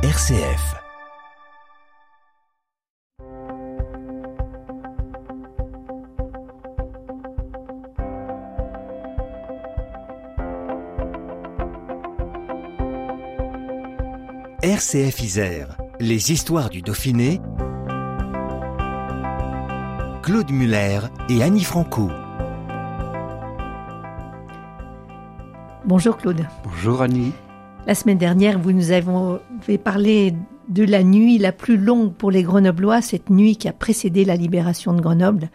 RCF. RCF Isère, les histoires du Dauphiné. Claude Muller et Annie Franco. Bonjour Claude. Bonjour Annie. La semaine dernière, vous nous avez parlé de la nuit la plus longue pour les Grenoblois, cette nuit qui a précédé la libération de Grenoble,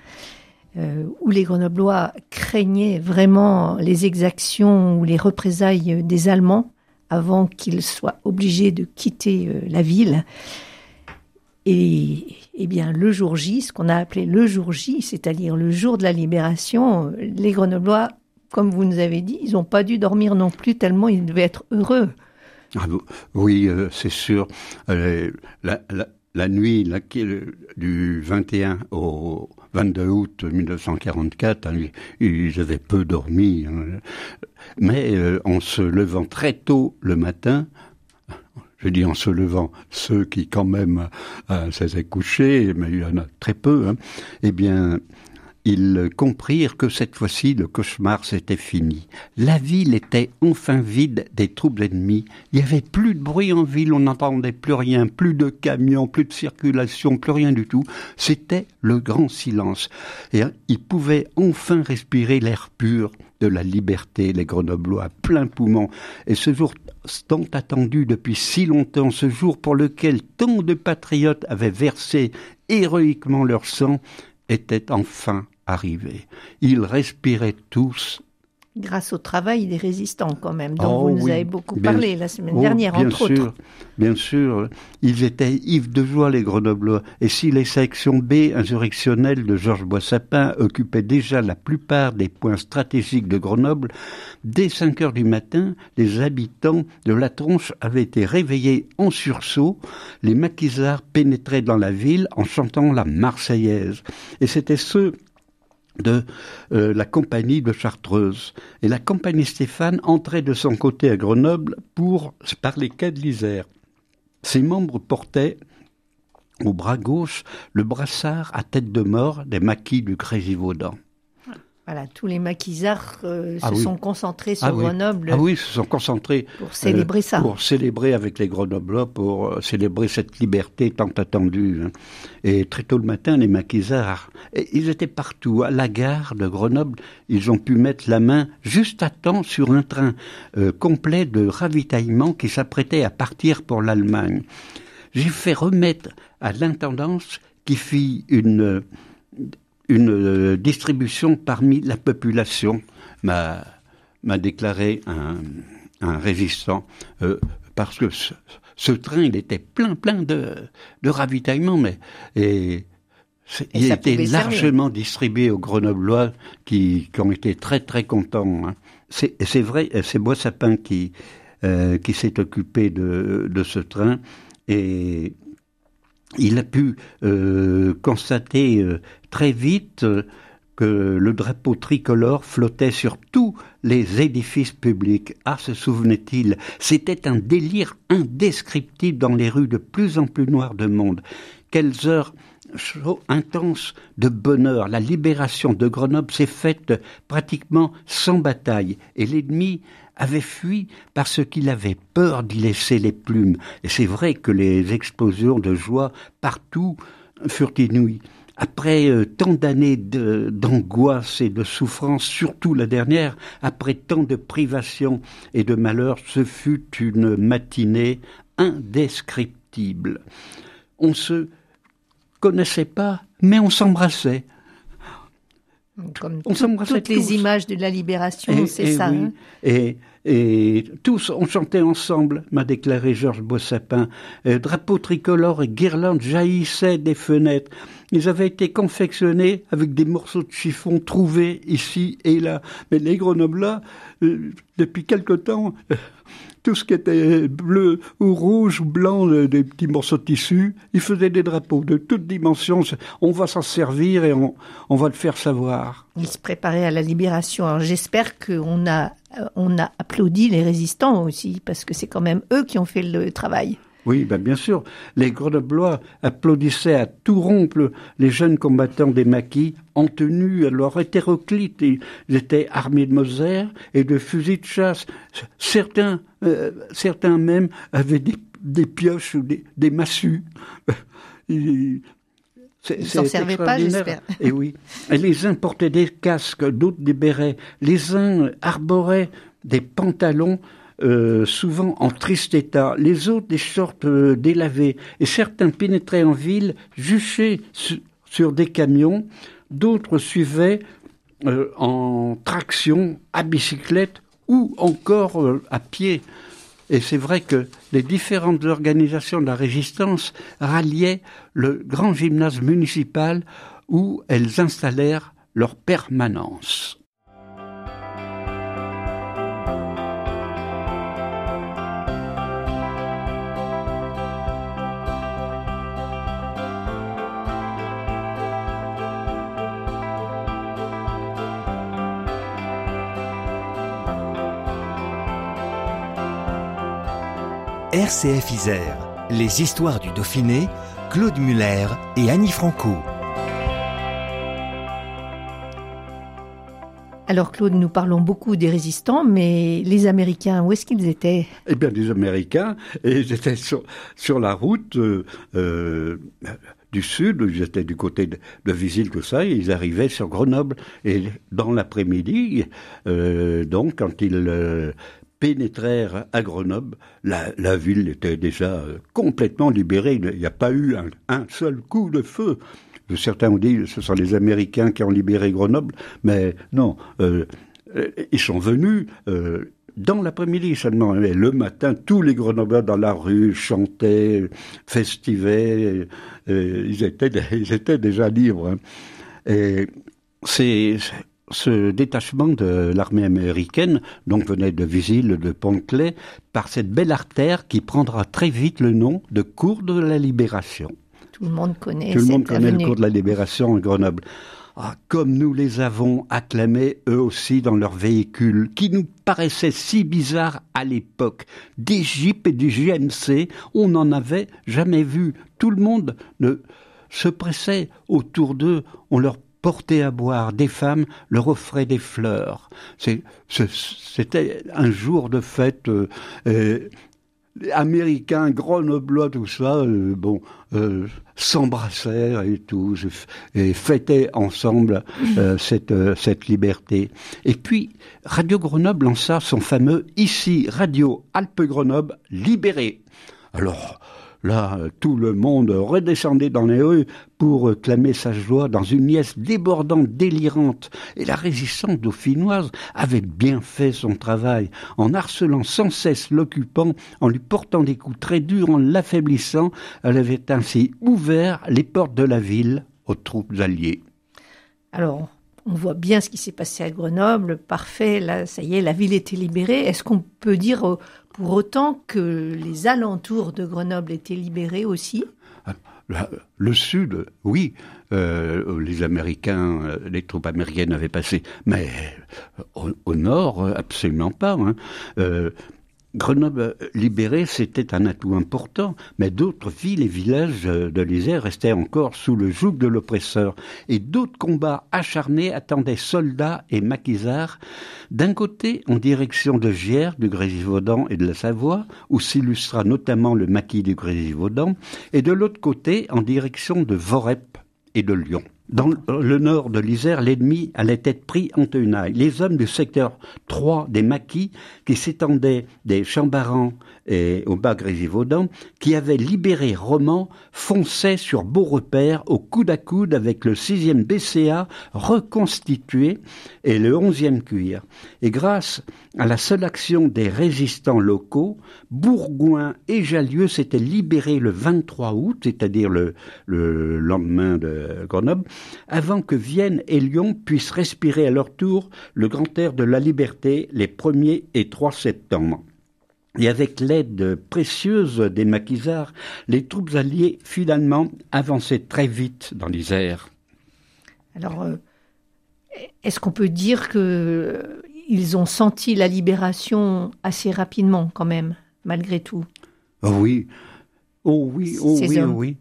euh, où les Grenoblois craignaient vraiment les exactions ou les représailles des Allemands avant qu'ils soient obligés de quitter euh, la ville. Et, eh bien, le jour J, ce qu'on a appelé le jour J, c'est-à-dire le jour de la libération, les Grenoblois, comme vous nous avez dit, ils n'ont pas dû dormir non plus tellement ils devaient être heureux. Ah, oui, euh, c'est sûr. Euh, la, nuit du 21 au 22 août 1944, hein, ils, avaient peu dormi. Hein. Mais euh, en se levant très tôt le matin, je dis en se levant, ceux qui quand même s'étaient couchés, mais il y en a très peu, hein, eh bien, ils comprirent que cette fois-ci le cauchemar s'était fini. La ville était enfin vide des troupes ennemies. Il n'y avait plus de bruit en ville, on n'entendait plus rien, plus de camions, plus de circulation, plus rien du tout. C'était le grand silence. Et hein, ils pouvaient enfin respirer l'air pur de la liberté, les Grenoblois, plein poumon. Et ce jour tant attendu depuis si longtemps, ce jour pour lequel tant de patriotes avaient versé héroïquement leur sang, était enfin arrivé. Ils respiraient tous grâce au travail des résistants quand même, dont oh vous nous avez beaucoup parlé la semaine dernière, bien entre sûr, autres. Bien sûr, ils étaient ivres de joie, les Grenoblois. Et si les sections B insurrectionnelles de Georges Boissapin occupaient déjà la plupart des points stratégiques de Grenoble, dès 5 heures du matin, les habitants de la tronche avaient été réveillés en sursaut. Les maquisards pénétraient dans la ville en chantant la Marseillaise. Et c'était ceux de euh, la compagnie de Chartreuse. Et la compagnie Stéphane entrait de son côté à Grenoble pour par les quais de l'Isère. Ses membres portaient au bras gauche le brassard à tête de mort des maquis du Grésivaudan. Voilà, tous les maquisards euh, ah se sont concentrés sur ah Grenoble. Ah oui, se sont concentrés pour célébrer ça. Pour célébrer avec les Grenoblois, pour euh, célébrer cette liberté tant attendue. Hein. Et très tôt le matin, les maquisards, ils étaient partout. À la gare de Grenoble, ils ont pu mettre la main juste à temps sur un train euh, complet de ravitaillement qui s'apprêtait à partir pour l'Allemagne. J'ai fait remettre à l'intendance qui fit une une euh, distribution parmi la population, m'a déclaré un, un résistant, euh, parce que ce, train, il était plein, plein de, de ravitaillement, mais et, il était largement distribué aux Grenoblois qui, qui, ont été très, très contents. Hein. C'est vrai, c'est Boissapin qui, euh, qui s'est occupé de, de ce train et il a pu euh, constater euh, très vite euh, que le drapeau tricolore flottait sur tous les édifices publics. Ah, se souvenait-il, c'était un délire indescriptible dans les rues de plus en plus noires de monde. Quelles heures intenses de bonheur. La libération de Grenoble s'est faite pratiquement sans bataille et l'ennemi avait fui parce qu'il avait peur d'y laisser les plumes. Et c'est vrai que les explosions de joie partout furent inouïes. Après euh, tant d'années d'angoisse et de souffrance, surtout la dernière, après tant de privations et de malheurs, ce fut une matinée indescriptible. On se connaissait pas, mais on s'embrassait. Comme on toutes les images de la libération, c'est ça. Hein. et, et tous, on chantait ensemble, m'a déclaré Georges Bossapin. Euh, drapeau tricolore et guirlandes jaillissaient des fenêtres. Ils avaient été confectionnés avec des morceaux de chiffon trouvés ici et là. Mais les Grenoblois, euh, depuis quelque temps, euh, tout ce qui était bleu ou rouge ou blanc, des petits morceaux de tissu, ils faisaient des drapeaux de toutes dimensions. On va s'en servir et on, on, va le faire savoir. Ils se préparaient à la libération. j'espère qu'on a, on a applaudi les résistants aussi, parce que c'est quand même eux qui ont fait le travail. Oui, ben bien sûr. Les Grenoblois applaudissaient à tout rompre les jeunes combattants des maquis en tenue leur hétéroclite. Ils étaient armés de Moser et de fusils de chasse. Certains, euh, certains même avaient des, pioches ou des, massues. s'en servaient pas, j'espère. Et oui. Et les uns portaient des casques, d'autres des bérets. Les uns arboraient des pantalons euh, souvent en triste état, les autres des shorts euh, délavés, et certains pénétraient en ville juchés sur des camions, d'autres suivaient euh, en traction, à bicyclette ou encore à pied. Et c'est vrai que les différentes organisations de la résistance ralliaient le grand gymnase municipal où elles installèrent leur permanence. RCF Isère, les histoires du Dauphiné, Claude Muller et Annie Franco. Alors Claude, nous parlons beaucoup des résistants, mais les Américains, où est-ce qu'ils étaient? Eh bien, les Américains, ils étaient sur, sur la route euh, euh, du sud, ils étaient du côté de, de tout ça, et ils arrivaient sur Grenoble. Et dans l'après-midi, euh, donc, quand ils pénétrèrent à Grenoble, la, ville était déjà euh, complètement libérée. Il n'y a pas eu un, seul coup de feu. Certains ont dit que ce sont les Américains qui ont libéré Grenoble, mais non, euh, ils sont venus euh, dans l'après-midi seulement. Et le matin, tous les Grenoblois dans la rue chantaient, festivaient, ils, étaient, ils étaient déjà libres. Hein. Et c'est ce détachement de l'armée américaine, donc venait de Visil, de Pont-Clay, par cette belle artère qui prendra très vite le nom de cours de la Libération. Tout le monde connaît. Tout le monde connaît le cours de la Libération en Grenoble. Ah, comme nous les avons acclamés eux aussi dans leurs véhicules, qui nous paraissaient si bizarres à l'époque. Des jeeps et des GMC, on n'en avait jamais vu. Tout le monde ne se pressait autour d'eux, on leur porter à boire des femmes, leur offraient des fleurs. C'était un jour de fête euh, euh, américain, grenoblois, tout ça, euh, bon, euh, s'embrassèrent et tout, et fêtaient ensemble cette, cette liberté. Et puis, Radio Grenoble lança son fameux Ici, Radio Alpes Grenoble, libéré. Alors, Là, tout le monde redescendait dans les rues pour clamer sa joie dans une liesse débordante, délirante. Et la résistance dauphinoise avait bien fait son travail, en harcelant sans cesse l'occupant, en lui portant des coups très durs, en l'affaiblissant. Elle avait ainsi ouvert les portes de la ville aux troupes alliées. Alors, on voit bien ce qui s'est passé à Grenoble, parfait, là, ça y est, la ville était libérée. Est-ce qu'on peut dire pour autant que les alentours de Grenoble étaient libérés aussi le sud, oui, euh, les Américains, euh, les troupes américaines avaient passé, mais au, nord, absolument pas. Hein. Euh, Grenoble libérée, c'était un atout important, mais d'autres villes et villages de l'Isère restaient encore sous le joug de l'oppresseur, et d'autres combats acharnés attendaient soldats et maquisards, d'un côté en direction de Giers, du Grésivaudan et de la Savoie, où s'illustra notamment le maquis du Grésivaudan, et de l'autre côté en direction de Vorep et de Lyon. Dans le nord de l'Isère, l'ennemi allait être pris en tenaille. Les hommes du secteur 3 des maquis, qui s'étendaient des Chambarans et au bas Grésivaudan, qui avaient libéré Romans, fonçaient sur Beaurepaire au coude à coude avec le 6e BCA reconstitué et le 11e cuir. Et grâce à la seule action des résistants locaux, Bourgoin et Jallieu s'étaient libérés le 23 août, c'est-à-dire le lendemain de Grenoble, avant que Vienne et Lyon puissent respirer à leur tour le grand air de la liberté les 1er et 3 septembre. Et avec l'aide précieuse des maquisards, les troupes alliées finalement avançaient très vite dans l'Isère. Alors, euh, est-ce qu'on peut dire qu'ils ont senti la libération assez rapidement quand même, malgré tout? Oh Oui, Oh oui, oh oui, oh oui.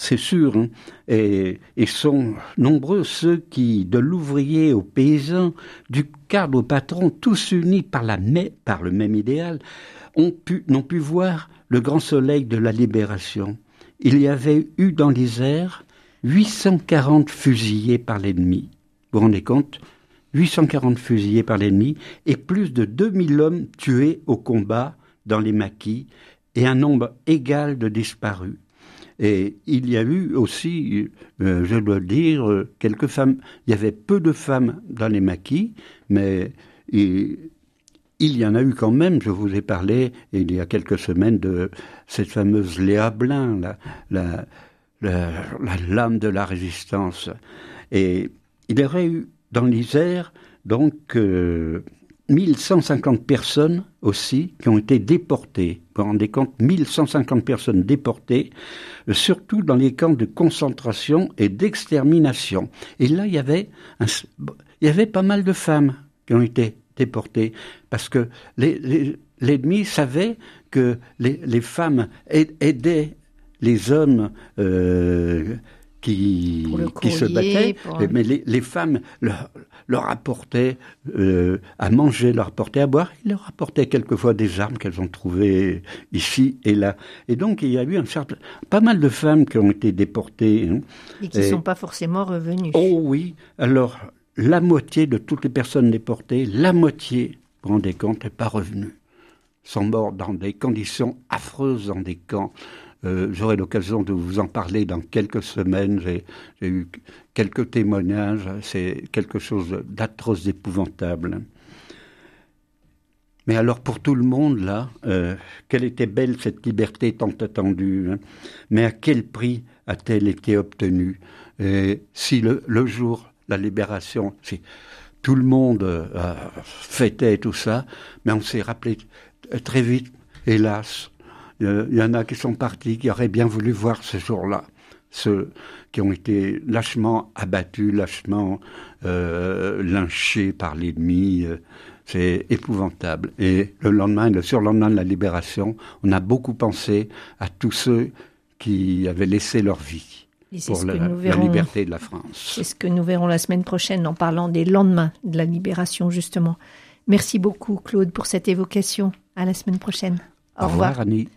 C'est sûr. Hein. Et, sont nombreux ceux qui, de l'ouvrier au paysan, du cadre au patron, tous unis par, la, par le même idéal, ont pu, n'ont pu voir le grand soleil de la libération. Il y avait eu dans les airs 840 fusillés par l'ennemi. Vous vous rendez compte? 840 fusillés par l'ennemi et plus de 2000 hommes tués au combat dans les maquis et un nombre égal de disparus. Et il y a eu aussi, euh, je dois dire, quelques femmes. Il y avait peu de femmes dans les maquis, mais il, y en a eu quand même. Je vous ai parlé il y a quelques semaines de cette fameuse Léa Blin, la, la, lame de la résistance. Et il y aurait eu dans l'Isère donc euh, 1150 personnes aussi qui ont été déportées. Vous rendez compte 1150 personnes déportées, euh, surtout dans les camps de concentration et d'extermination. Et là, il y avait il y avait pas mal de femmes qui ont été déportées parce que l'ennemi savait que les, femmes aidaient les hommes euh, qui, qui se battaient, mais les, les femmes leur, leur apportaient euh, à manger, leur apportaient à boire, ils leur apportaient quelquefois des armes qu'elles ont trouvées ici et là. Et donc il y a eu un certain, pas mal de femmes qui ont été déportées. Hein. et qui ne sont pas forcément revenues. Oh oui, alors la moitié de toutes les personnes déportées, la moitié, vous vous rendez compte, n'est pas revenue. Sont morts dans des conditions affreuses dans des camps. Euh, j'aurai l'occasion de vous en parler dans quelques semaines. J'ai eu quelques témoignages. C'est quelque chose d'atroce, d'épouvantable. Mais alors pour tout le monde, là, euh, quelle était belle cette liberté tant attendue. Hein. Mais à quel prix a-t-elle été obtenue? Et Si le, jour, la libération, si tout le monde euh, fêtait tout ça, mais on s'est rappelé très vite, hélas, il y en a qui sont partis, qui auraient bien voulu voir ce jour-là. Ceux qui ont été lâchement abattus, lâchement euh, lynchés par l'ennemi. Euh, c'est épouvantable. Et le lendemain, le surlendemain de la libération, on a beaucoup pensé à tous ceux qui avaient laissé leur vie pour la, la, liberté de la France. C'est ce que nous verrons la semaine prochaine en parlant des lendemains de la libération, justement. Merci beaucoup, Claude, pour cette évocation. À la semaine prochaine. Au, revoir, revoir, Annie.